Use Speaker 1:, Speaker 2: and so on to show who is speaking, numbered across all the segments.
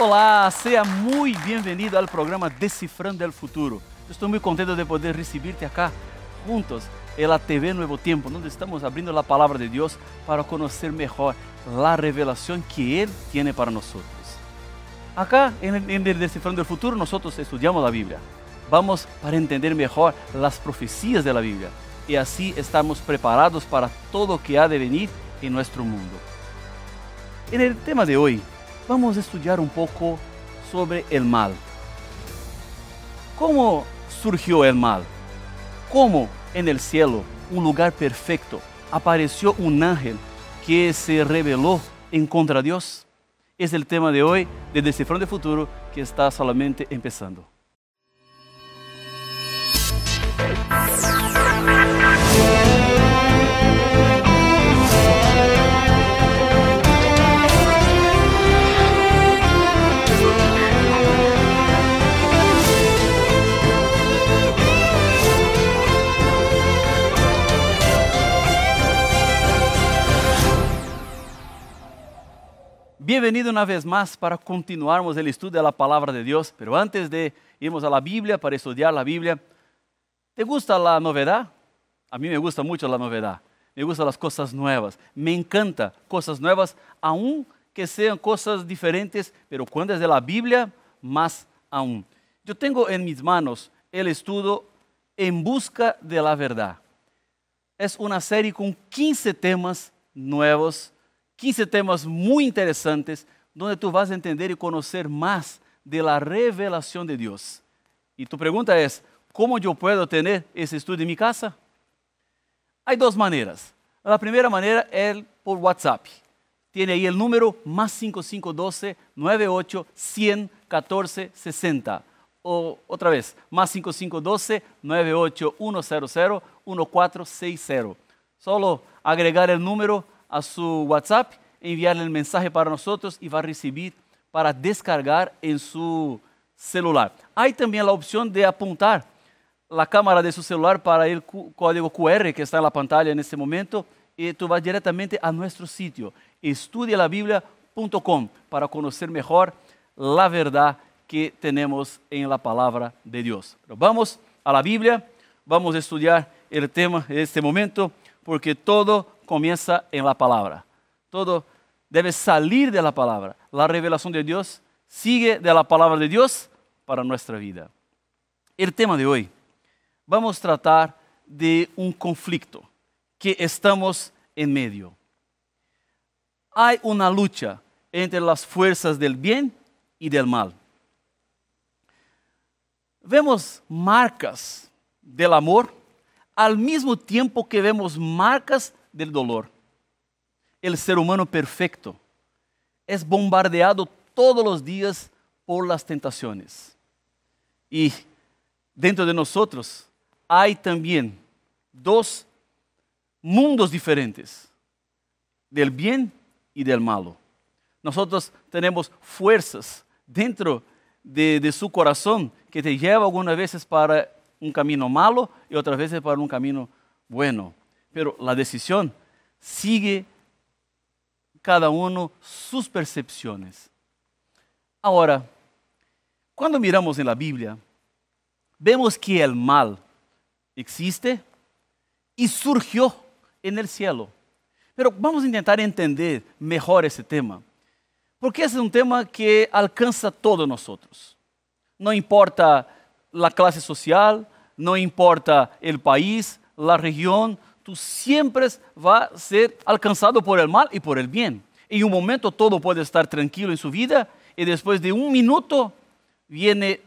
Speaker 1: Olá, seja muito bem-vindo ao programa Decifrando el Futuro. Estou muito contente de poder recibir-te acá juntos en la TV Nuevo Tiempo, onde estamos abrindo a palavra de Deus para conhecer melhor a revelação que Ele tem para nós. Acá en el Descifrando el Futuro nosotros estudiamos la Biblia. Vamos para entender mejor las profecías de la Biblia y así estamos preparados para todo lo que ha de venir en nuestro mundo. En el tema de hoy vamos a estudiar un poco sobre el mal. ¿Cómo surgió el mal? ¿Cómo en el cielo, un lugar perfecto, apareció un ángel que se rebeló en contra de Dios? Es el tema de hoy de Descifrando el Futuro que está solamente empezando. Bienvenido una vez más para continuarmos el estudio de la palabra de Dios. Pero antes de irnos a la Biblia para estudiar la Biblia, ¿te gusta la novedad? A mí me gusta mucho la novedad. Me gustan las cosas nuevas. Me encanta cosas nuevas, aun que sean cosas diferentes, pero cuando es de la Biblia, más aún. Yo tengo en mis manos el estudio En Busca de la Verdad. Es una serie con 15 temas nuevos 15 temas muy interesantes donde tú vas a entender y conocer más de la revelación de Dios. Y tu pregunta es, ¿cómo yo puedo tener ese estudio en mi casa? Hay dos maneras. La primera manera es por WhatsApp. Tiene ahí el número más 5512 98 100 14 60. O otra vez, más 5512 98 100 1460. Solo agregar el número a su WhatsApp, enviarle el mensaje para nosotros y va a recibir para descargar en su celular. Hay también la opción de apuntar la cámara de su celular para el código QR que está en la pantalla en este momento y tú vas directamente a nuestro sitio estudialabiblia.com para conocer mejor la verdad que tenemos en la palabra de Dios. Pero vamos a la Biblia, vamos a estudiar el tema en este momento porque todo comienza en la palabra. Todo debe salir de la palabra. La revelación de Dios sigue de la palabra de Dios para nuestra vida. El tema de hoy, vamos a tratar de un conflicto que estamos en medio. Hay una lucha entre las fuerzas del bien y del mal. Vemos marcas del amor al mismo tiempo que vemos marcas del dolor. El ser humano perfecto es bombardeado todos los días por las tentaciones. Y dentro de nosotros hay también dos mundos diferentes, del bien y del malo. Nosotros tenemos fuerzas dentro de, su corazón que te lleva algunas veces para un camino malo y otras veces para un camino bueno pero la decisión sigue cada uno sus percepciones. Ahora, cuando miramos en la Biblia, vemos que el mal existe y surgió en el cielo. Pero vamos a intentar entender mejor ese tema, porque es un tema que alcanza a todos nosotros. No importa la clase social, no importa el país, la región, tú siempre va a ser alcanzado por el mal y por el bien. En un momento todo puede estar tranquilo en su vida y después de un minuto viene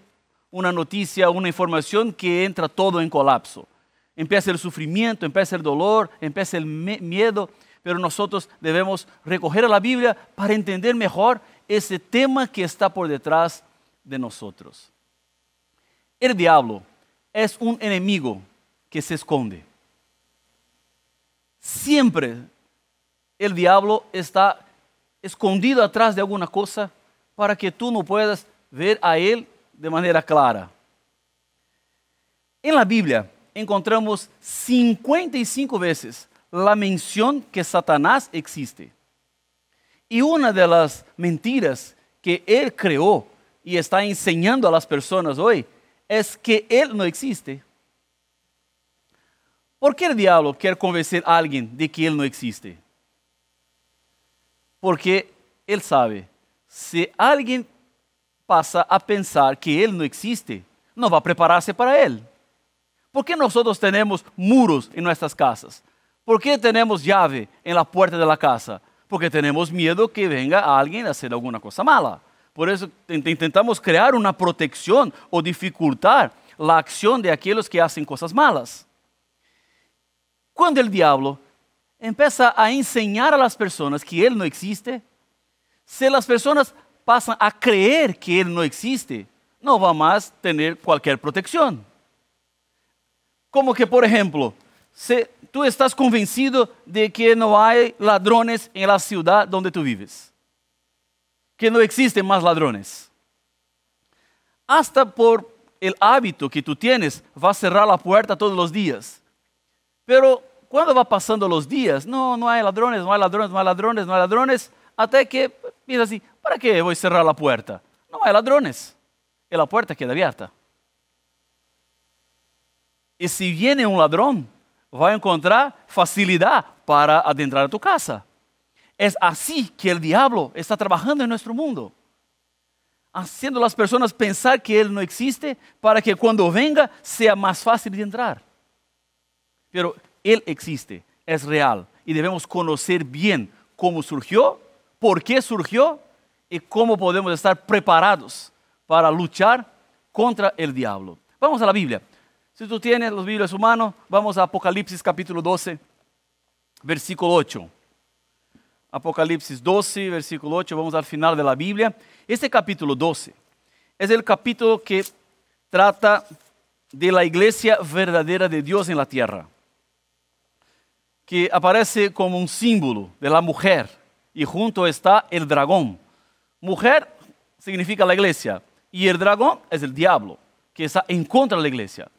Speaker 1: una noticia, una información que entra todo en colapso. Empieza el sufrimiento, empieza el dolor, empieza el miedo, pero nosotros debemos recoger a la Biblia para entender mejor ese tema que está por detrás de nosotros. El diablo es un enemigo que se esconde. Siempre el diablo está escondido atrás de alguna cosa para que tú no puedas ver a él de manera clara. En la Biblia encontramos 55 veces la mención que Satanás existe. Y una de las mentiras que Él creó y está enseñando a las personas hoy es que Él no existe. ¿Por qué el diablo quiere convencer a alguien de que Él no existe? Porque Él sabe, si alguien pasa a pensar que Él no existe, no va a prepararse para Él. ¿Por qué nosotros tenemos muros en nuestras casas? ¿Por qué tenemos llave en la puerta de la casa? Porque tenemos miedo que venga alguien a hacer alguna cosa mala. Por eso intentamos crear una protección o dificultar la acción de aquellos que hacen cosas malas. Cuando el diablo empieza a enseñar a las personas que Él no existe, si las personas pasan a creer que Él no existe, no va más tener cualquier protección. Como que, por ejemplo, si tú estás convencido de que no hay ladrones en la ciudad donde tú vives, que no existen más ladrones, hasta por el hábito que tú tienes, va a cerrar la puerta todos los días. Pero cuando va pasando los días, no, no hay ladrones, no hay ladrones, no hay ladrones, no hay ladrones, hasta que piensas así, ¿para qué voy a cerrar la puerta? No hay ladrones, y la puerta queda abierta. Y si viene un ladrón, va a encontrar facilidad para adentrar a tu casa. Es así que el diablo está trabajando en nuestro mundo, haciendo a las personas pensar que Él no existe para que cuando venga sea más fácil de entrar. Pero Él existe, es real y debemos conocer bien cómo surgió, por qué surgió y cómo podemos estar preparados para luchar contra el diablo. Vamos a la Biblia. Si tú tienes los Biblias humanos, vamos a Apocalipsis capítulo 12, versículo 8. Apocalipsis 12, versículo 8, vamos al final de la Biblia. Este capítulo 12 es el capítulo que trata de la iglesia verdadera de Dios en la tierra, que aparece como un símbolo de la mujer y junto está el dragón. Mujer significa la iglesia y el dragón es el diablo, que está en contra de la iglesia.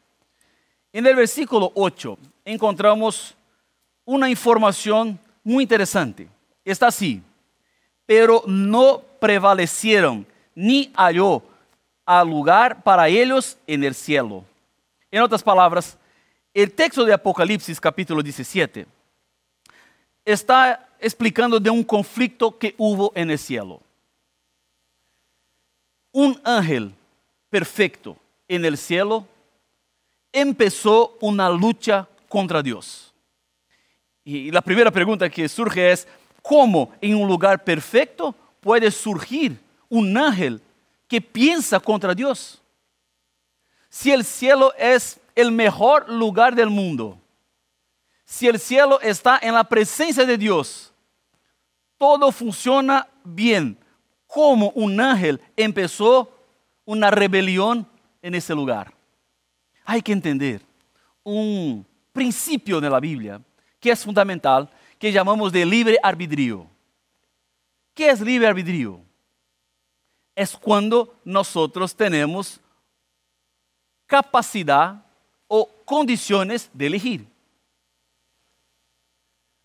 Speaker 1: En el versículo 8 encontramos una información muy interesante. Está así, pero no prevalecieron ni halló al lugar para ellos en el cielo. En otras palabras, el texto de Apocalipsis capítulo 17 está explicando de un conflicto que hubo en el cielo. Un ángel perfecto en el cielo empezó una lucha contra Dios. Y la primera pregunta que surge es, ¿cómo en un lugar perfecto puede surgir un ángel que piensa contra Dios? Si el cielo es el mejor lugar del mundo, si el cielo está en la presencia de Dios, todo funciona bien. ¿Cómo un ángel empezó una rebelión en ese lugar? hay que entender un principio de la Biblia que es fundamental, que llamamos de libre arbitrio. ¿Qué es libre arbitrio? Es cuando nosotros tenemos capacidad o condiciones de elegir.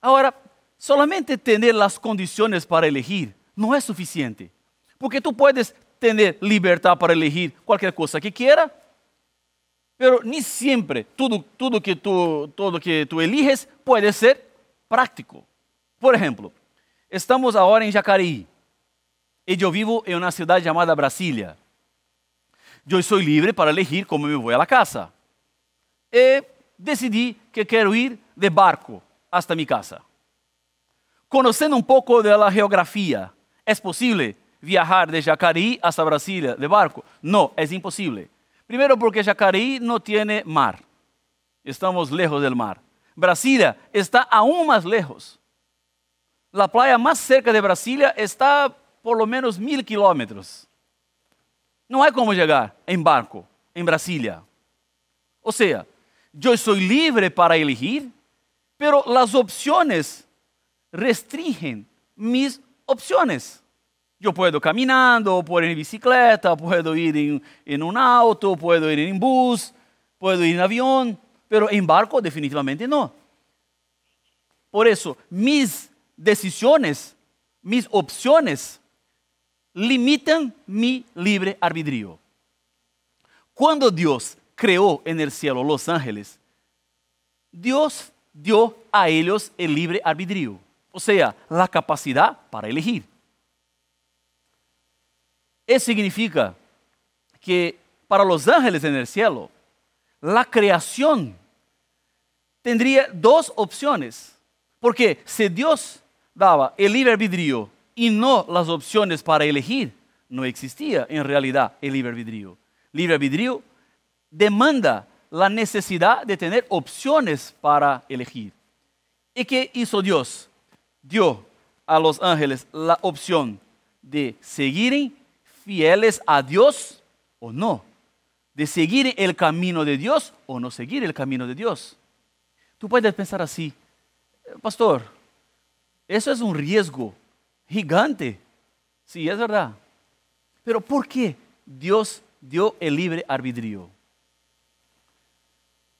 Speaker 1: Ahora, solamente tener las condiciones para elegir no es suficiente, porque tú puedes tener libertad para elegir cualquier cosa que quiera, pero ni siempre tudo, tudo, que tú, todo que tú eliges puede ser práctico. Por ejemplo, estamos ahora en Jacareí y yo vivo en una ciudad llamada Brasilia. Yo soy libre para elegir cómo me voy a la casa. Y decidí que quiero ir de barco hasta mi casa. Conociendo un poco de la geografía, ¿es posible viajar de Jacareí hasta Brasilia de barco? No, es imposible. Primero porque Jacareí no tiene mar. Estamos lejos del mar. Brasilia está aún más lejos. La playa más cerca de Brasilia está por lo menos mil kilómetros. No hay cómo llegar en barco en Brasilia. O sea, yo soy libre para elegir, pero las opciones restringen mis opciones. Yo puedo caminando, puedo ir en bicicleta, puedo ir en, en, un auto, puedo ir en bus, puedo ir en avión, pero en barco definitivamente no. Por eso, mis decisiones, mis opciones limitan mi libre albedrío. Cuando Dios creó en el cielo los ángeles, Dios dio a ellos el libre albedrío, o sea, la capacidad para elegir. Eso significa que para los ángeles en el cielo, la creación tendría dos opciones. Porque si Dios daba el libre albedrío y no las opciones para elegir, no existía en realidad el libre albedrío. Libre albedrío demanda la necesidad de tener opciones para elegir. ¿Y qué hizo Dios? Dio a los ángeles la opción de seguir fieles a Dios o no, de seguir el camino de Dios o no seguir el camino de Dios. Tú puedes pensar así, pastor, eso es un riesgo gigante. Sí, es verdad. Pero ¿por qué Dios dio el libre arbitrio?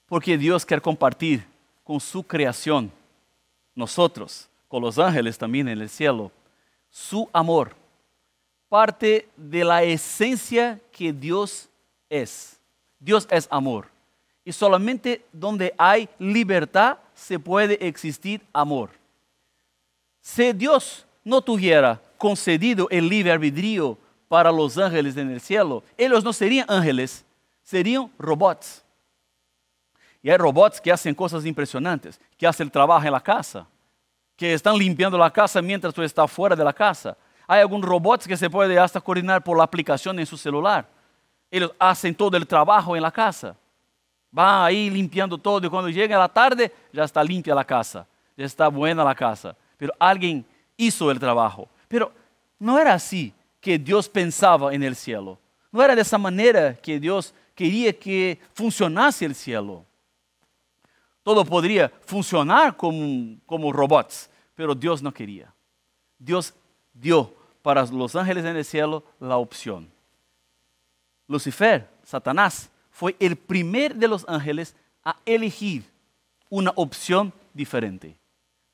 Speaker 1: Porque Dios quiere compartir con su creación, nosotros, con los ángeles también en el cielo, su amor. Parte de la esencia que Dios es. Dios es amor. Y solamente donde hay libertad se puede existir amor. Si Dios no tuviera concedido el libre albedrío para los ángeles en el cielo, ellos no serían ángeles, serían robots. Y hay robots que hacen cosas impresionantes, que hacen el trabajo en la casa, que están limpiando la casa mientras tú estás fuera de la casa. Hay algunos robots que se puede hasta coordinar por la aplicación en su celular. Ellos hacen todo el trabajo en la casa. Van ahí limpiando todo y cuando llega la tarde ya está limpia la casa, ya está buena la casa. Pero alguien hizo el trabajo. Pero no era así que Dios pensaba en el cielo. No era de esa manera que Dios quería que funcionase el cielo. Todo podría funcionar como, como robots, pero Dios no quería. Dios dio para los ángeles en el cielo la opción. Lucifer, Satanás, fue el primer de los ángeles a elegir una opción diferente.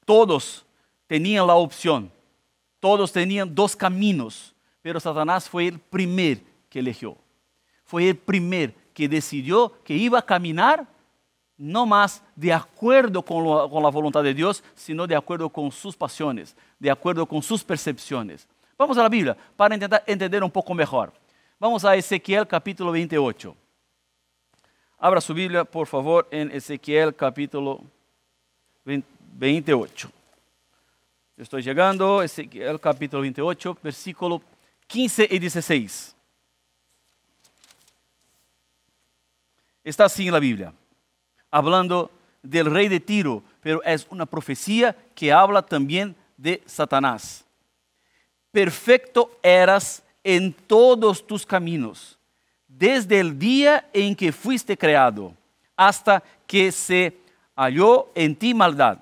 Speaker 1: Todos tenían la opción, todos tenían dos caminos, pero Satanás fue el primer que eligió. Fue el primer que decidió que iba a caminar no más de acuerdo con, la voluntad de Dios, sino de acuerdo con sus pasiones, de acuerdo con sus percepciones. Vamos a la Biblia para intentar entender un poco mejor. Vamos a Ezequiel capítulo 28. Abra su Biblia, por favor, en Ezequiel capítulo 28. Estoy llegando, Ezequiel capítulo 28, versículo 15 y 16. Está así en la Biblia hablando del rey de Tiro, pero es una profecía que habla también de Satanás. Perfecto eras en todos tus caminos, desde el día en que fuiste creado, hasta que se halló en ti maldad.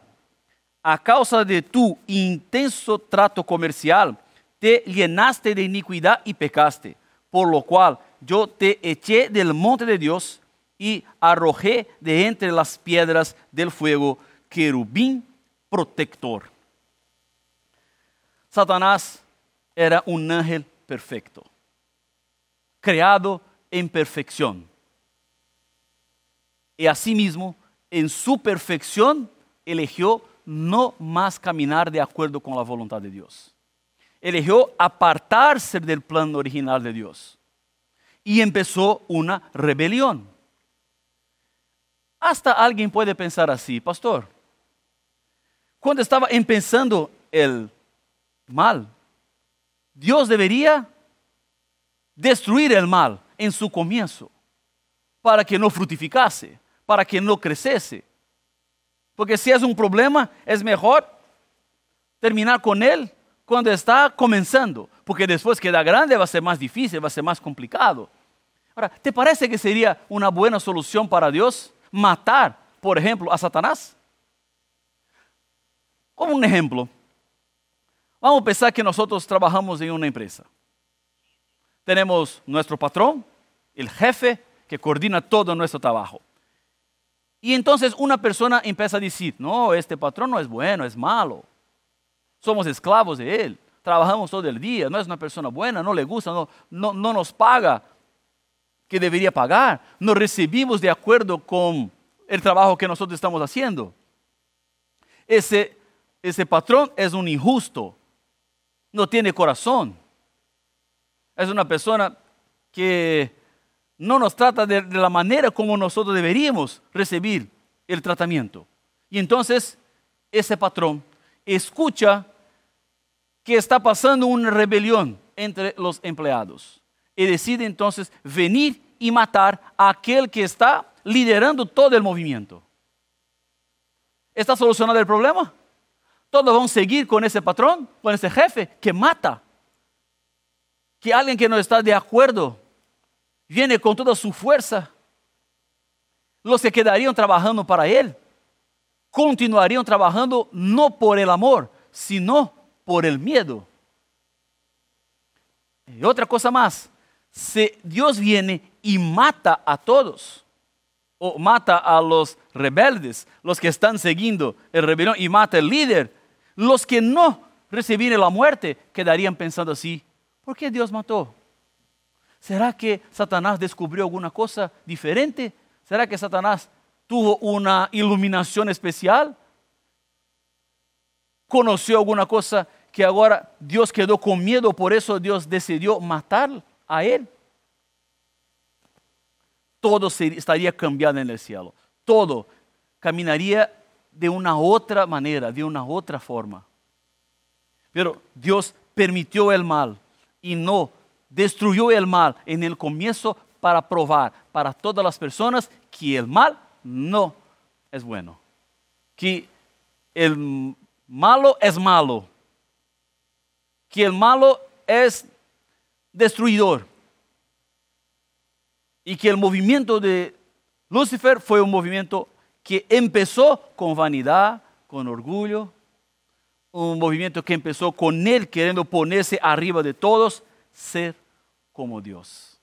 Speaker 1: A causa de tu intenso trato comercial, te llenaste de iniquidad y pecaste, por lo cual yo te eché del monte de Dios y arrojé de entre las piedras del fuego querubín protector. Satanás era un ángel perfecto, creado en perfección. Y asimismo, en su perfección, eligió no más caminar de acuerdo con la voluntad de Dios. Eligió apartarse del plan original de Dios. Y empezó una rebelión. Hasta alguien puede pensar así, pastor. Cuando estaba empezando el mal, Dios debería destruir el mal en su comienzo para que no frutificase, para que no creciese. Porque si es un problema, es mejor terminar con él cuando está comenzando, porque después que da grande va a ser más difícil, va a ser más complicado. Ahora, ¿te parece que sería una buena solución para Dios matar, por ejemplo, a Satanás? Como un ejemplo, vamos a pensar que nosotros trabajamos en una empresa. Tenemos nuestro patrón, el jefe, que coordina todo nuestro trabajo. Y entonces una persona empieza a decir, no, este patrón no es bueno, es malo. Somos esclavos de él. trabajamos todo el día, no es una persona buena, no le gusta, no, no, no nos paga que debería pagar, no recibimos de acuerdo con el trabajo que nosotros estamos haciendo. Ese, ese patrón es un injusto, no tiene corazón, es una persona que no nos trata de, de la manera como nosotros deberíamos recibir el tratamiento. Y entonces ese patrón escucha que está pasando una rebelión entre los empleados y decide entonces venir y matar a aquel que está liderando todo el movimiento. ¿Está solucionado el problema? Todos vamos a seguir con ese patrón, con ese jefe que mata. Que alguien que no está de acuerdo viene con toda su fuerza. Los que quedarían trabajando para él continuarían trabajando no por el amor, sino por el miedo. Y otra cosa más, si Dios viene y mata a todos, o mata a los rebeldes, los que están siguiendo el rebelión, y mata al líder, los que no recibieron la muerte quedarían pensando así, ¿por qué Dios mató? ¿Será que Satanás descubrió alguna cosa diferente? ¿Será que Satanás tuvo una iluminación especial? ¿Conoció alguna cosa que ahora Dios quedó con miedo, por eso Dios decidió matar a él? Todo estaría cambiado en el cielo. Todo caminaría de una otra manera, de una otra forma. Pero Dios permitió el mal y no destruyó el mal en el comienzo para probar para todas las personas que el mal no es bueno. Que el malo es malo. Que el malo es destruidor. Y que el movimiento de Lucifer fue un movimiento que empezó con vanidad, con orgullo, un movimiento que empezó con él queriendo ponerse arriba de todos, ser como Dios.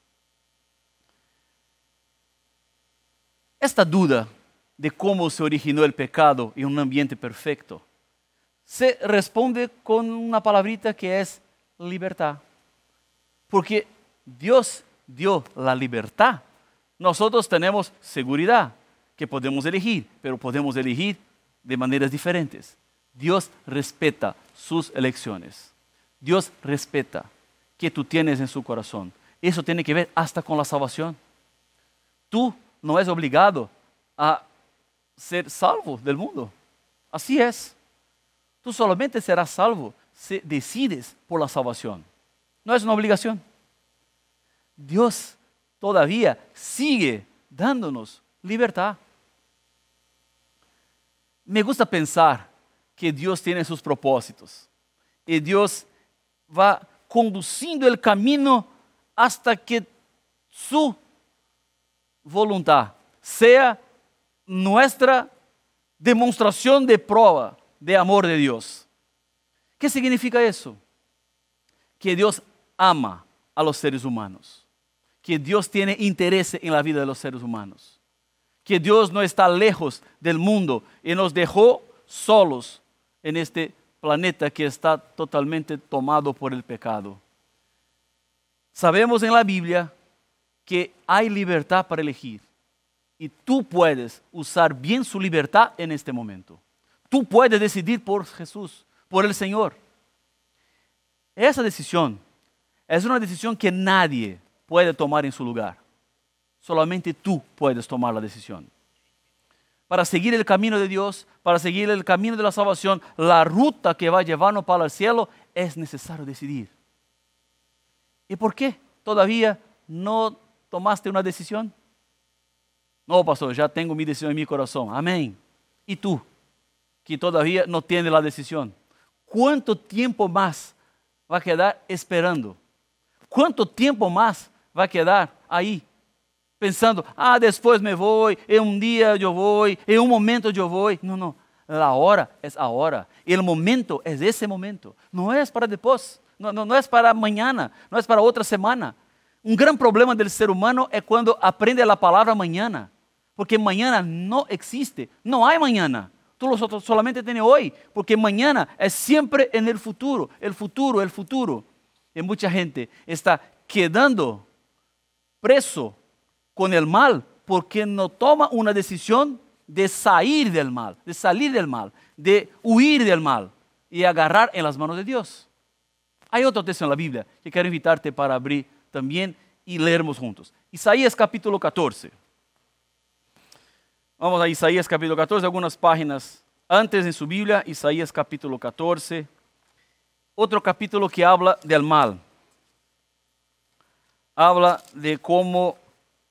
Speaker 1: Esta duda de cómo se originó el pecado en un ambiente perfecto se responde con una palabrita que es libertad. Porque Dios dio la libertad. Nosotros tenemos seguridad que podemos elegir, pero podemos elegir de maneras diferentes. Dios respeta sus elecciones. Dios respeta que tú tienes en su corazón. Eso tiene que ver hasta con la salvación. Tú no es obligado a ser salvo del mundo. Así es. Tú solamente serás salvo si decides por la salvación. No es una obligación. Dios todavía sigue dándonos libertad. Me gusta pensar que Dios tiene sus propósitos y Dios va conduciendo el camino hasta que su voluntad sea nuestra demostración de prueba de amor de Dios. ¿Qué significa eso? Que Dios ama a los seres humanos, que Dios tiene interés en la vida de los seres humanos, que Dios no está lejos del mundo y nos dejó solos en este planeta que está totalmente tomado por el pecado. Sabemos en la Biblia que hay libertad para elegir y tú puedes usar bien su libertad en este momento. Tú puedes decidir por Jesús, por el Señor. Esa decisión es una decisión que nadie puede tomar en su lugar. Solamente tú puedes tomar la decisión. Para seguir el camino de Dios, para seguir el camino de la salvación, la ruta que va a llevarnos para el cielo, es necesario decidir. ¿Y por qué todavía no tomaste una decisión? No, pastor, ya tengo mi decisión en mi corazón. Amén. ¿Y tú? Que todavía no tienes la decisión. ¿Cuánto tiempo más va a quedar esperando? ¿Cuánto tiempo más va a quedar ahí? Pensando, ah, después me voy, en un día yo voy, en un momento yo voy. No, no, la hora es ahora. El momento es ese momento. No es para después, no, no, no es para mañana, no es para otra semana. Un gran problema del ser humano es cuando aprende la palabra mañana, porque mañana no existe, no hay mañana. Tú lo solamente tienes hoy, porque mañana es siempre en el futuro, el futuro, el futuro. Y mucha gente está quedando preso con el mal porque no toma una decisión de salir del mal, de salir del mal, de huir del mal y agarrar en las manos de Dios. Hay otro texto en la Biblia que quiero invitarte para abrir también y leermos juntos. Isaías capítulo 14. Vamos a Isaías capítulo 14, algunas páginas antes en su Biblia, Isaías capítulo 14. Otro capítulo que habla del mal. Habla de cómo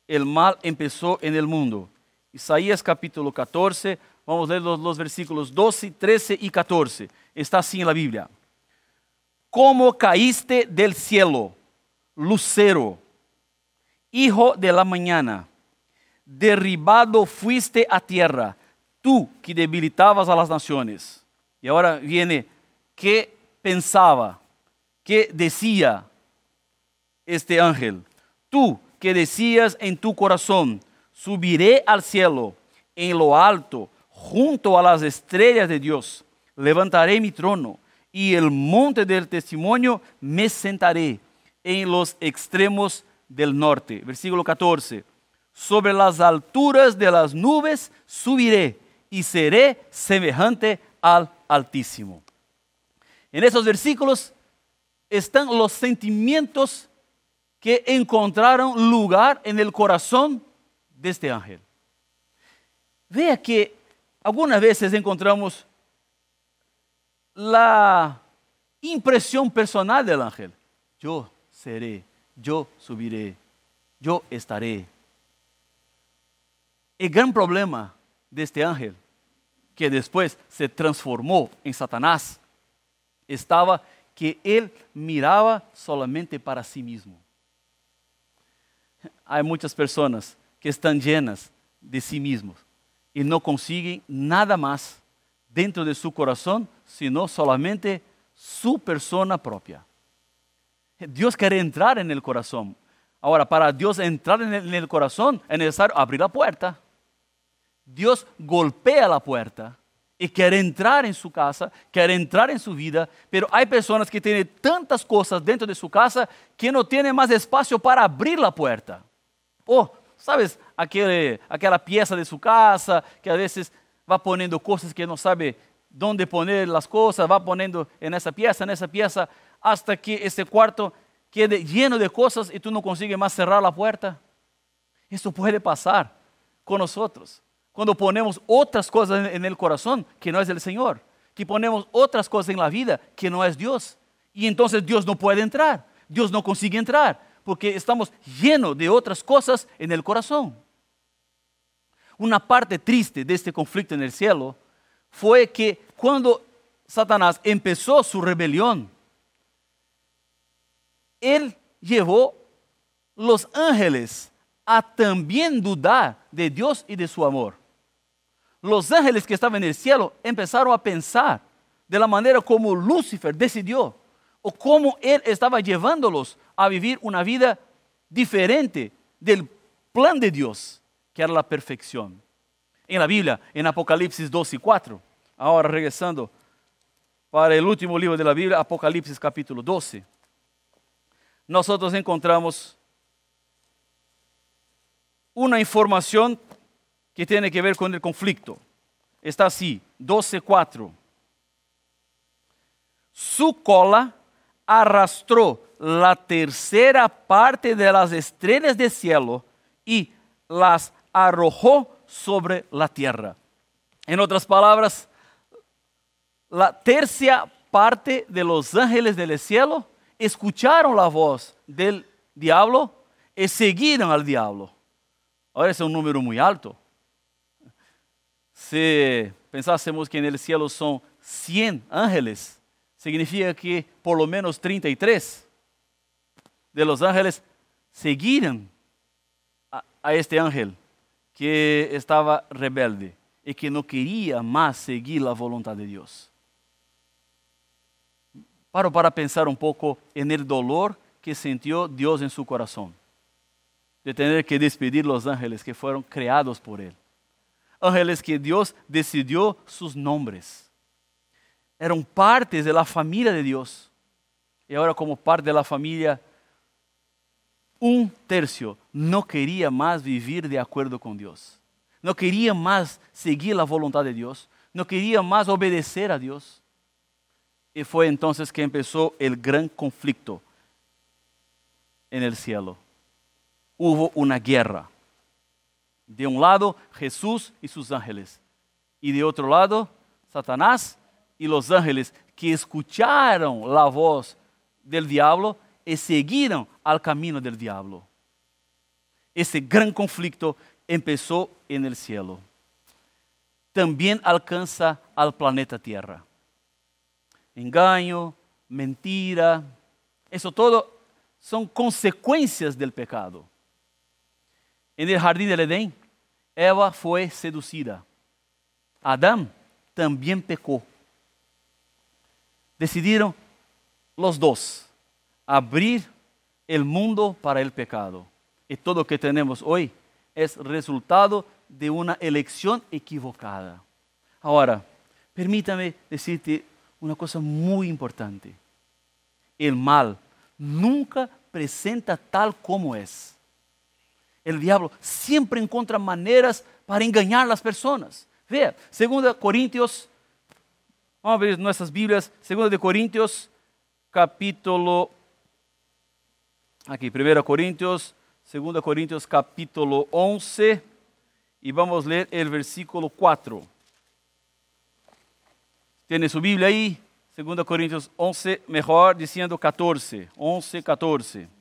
Speaker 1: el mal empezó en el mundo. Isaías capítulo 14, vamos a leer los, los versículos 12, 13 y 14. Está así en la Biblia. Como caíste del cielo, lucero, hijo de la mañana, derribado fuiste a tierra, tú que debilitabas a las naciones. Y ahora viene, ¿qué pensaba? ¿Qué decía este ángel? Tú que decías en tu corazón, subiré al cielo, en lo alto, junto a las estrellas de Dios, levantaré mi trono y el monte del testimonio me sentaré en los extremos del norte. Versículo 14. Sobre las alturas de las nubes subiré y seré semejante al Altísimo. En esos versículos están los sentimientos que encontraron lugar en el corazón de este ángel. Vea que algunas veces encontramos la impresión personal del ángel. Yo seré, yo subiré, yo estaré. El gran problema de este ángel, que después se transformó en Satanás, estaba que él miraba solamente para sí mismo. Hay muchas personas que están llenas de sí mismos y no consiguen nada más dentro de su corazón, sino solamente su persona propia. Dios quiere entrar en el corazón. Ahora, para Dios entrar en el, corazón es necesario abrir la puerta. Dios golpea la puerta y quiere entrar en su casa, quiere entrar en su vida, pero hay personas que tienen tantas cosas dentro de su casa que no tienen más espacio para abrir la puerta. Oh, sabes, aquele, aquela pieza de su casa que a veces va poniendo cosas que no sabe dónde poner las cosas, va poniendo en esa pieza, en esa pieza, hasta que ese cuarto quede lleno de cosas y tú no consigues más cerrar la puerta. Eso puede pasar con nosotros. Cuando ponemos otras cosas en el corazón que no es el Señor, que ponemos otras cosas en la vida que no es Dios. Y entonces Dios no puede entrar, Dios no consigue entrar, porque estamos llenos de otras cosas en el corazón. Una parte triste de este conflicto en el cielo fue que cuando Satanás empezó su rebelión, él llevó los ángeles a también dudar de Dios y de su amor. Los ángeles que estaban en el cielo empezaron a pensar de la manera como Lucifer decidió o cómo él estaba llevándolos a vivir una vida diferente del plan de Dios, que era la perfección. En la Biblia, en Apocalipsis 2 y 4, ahora regresando para el último libro de la Biblia, Apocalipsis capítulo 12, nosotros encontramos una información que tiene que ver con el conflicto. Está así, 12.4. Su cola arrastró la tercera parte de las estrellas del cielo y las arrojó sobre la tierra. En otras palabras, la tercera parte de los ángeles del cielo escucharon la voz del diablo y siguieron al diablo. Ahora es un número muy alto. Si pensásemos que en el cielo son 100 ángeles, significa que por lo menos 33 de los ángeles seguían a, a este ángel que estaba rebelde y que no quería más seguir la voluntad de Dios. Paro para pensar un poco en el dolor que sintió Dios en su corazón de tener que despedir los ángeles que fueron creados por Él. Ángeles que Dios decidió sus nombres. Eran partes de la familia de Dios. Y ahora como parte de la familia, un tercio no quería más vivir de acuerdo con Dios. No quería más seguir la voluntad de Dios. No quería más obedecer a Dios. Y fue entonces que empezó el gran conflicto en el cielo. Hubo una guerra. De un lado, Jesús y sus ángeles. Y de otro lado, Satanás y los ángeles que escucharon la voz del diablo y siguieron al camino del diablo. Ese gran conflicto empezó en el cielo. También alcanza al planeta Tierra. Engaño, mentira, eso todo son consecuencias del pecado. En el jardín del Edén, Eva fue seducida. Adán también pecó. Decidieron los dos abrir el mundo para el pecado. Y todo lo que tenemos hoy es resultado de una elección equivocada. Ahora, permítame decirte una cosa muy importante. El mal nunca presenta tal como es. El diablo siempre encuentra maneras para engañar a las personas. Vea, 2 Corintios, vamos a ver nuestras Biblias, 2 de Corintios, capítulo, aquí, 1 Corintios, 2 Corintios, capítulo 11, y vamos leer el versículo 4. ¿Tiene su Biblia ahí? 2 Corintios 11, mejor diciendo 14, 11, 14.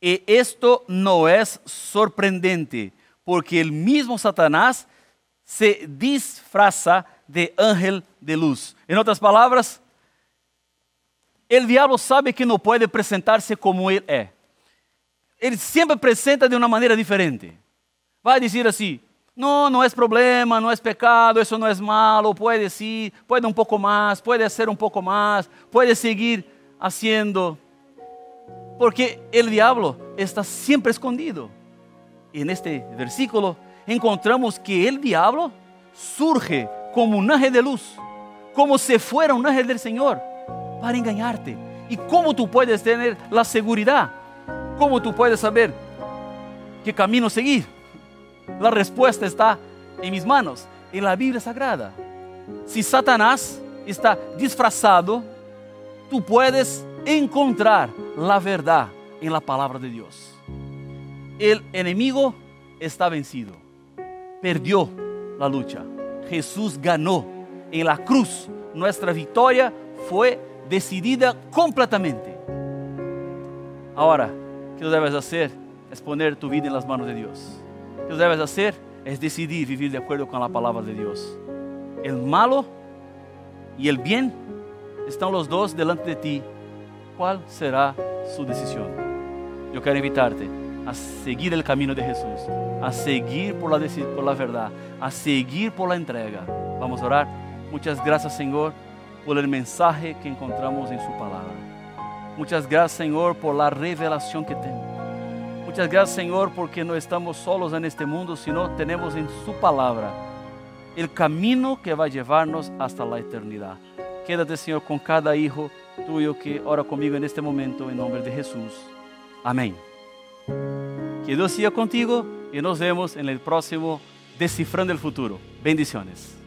Speaker 1: Y esto no es sorprendente, porque el mismo Satanás se disfraza de ángel de luz. En otras palabras, el diablo sabe que no puede presentarse como él es. Él siempre presenta de una manera diferente. Va a decir así, no, no es problema, no es pecado, eso no es malo, puede sí, puede un poco más, puede hacer un poco más, puede seguir haciendo. Porque el diablo está siempre escondido. Y en este versículo encontramos que el diablo surge como un ángel de luz, como si fuera un ángel del Señor, para engañarte. ¿Y cómo tú puedes tener la seguridad? ¿Cómo tú puedes saber qué camino seguir? La respuesta está en mis manos, en la Biblia Sagrada. Si Satanás está disfrazado, tú puedes encontrar la verdad en la palabra de Dios. El enemigo está vencido, perdió la lucha. Jesús ganó en la cruz. Nuestra victoria fue decidida completamente. Ahora, ¿qué debes hacer? Es poner tu vida en las manos de Dios que debes hacer es decidir vivir de acuerdo con la palabra de Dios. El malo y el bien están los dos delante de ti. ¿Cuál será su decisión? Yo quiero invitarte a seguir el camino de Jesús, a seguir por la, por la verdad, a seguir por la entrega. Vamos a orar. Muchas gracias, Señor, por el mensaje que encontramos en su palabra. Muchas gracias, Señor, por la revelación que tenemos. Muchas gracias, Señor, porque no estamos solos en este mundo, sino tenemos en su palabra el camino que va a llevarnos hasta la eternidad. Quédate, Señor, con cada hijo tuyo que ora conmigo en este momento, en nombre de Jesús. Amén. Que Dios sea contigo y nos vemos en el próximo Descifrando el Futuro. Bendiciones.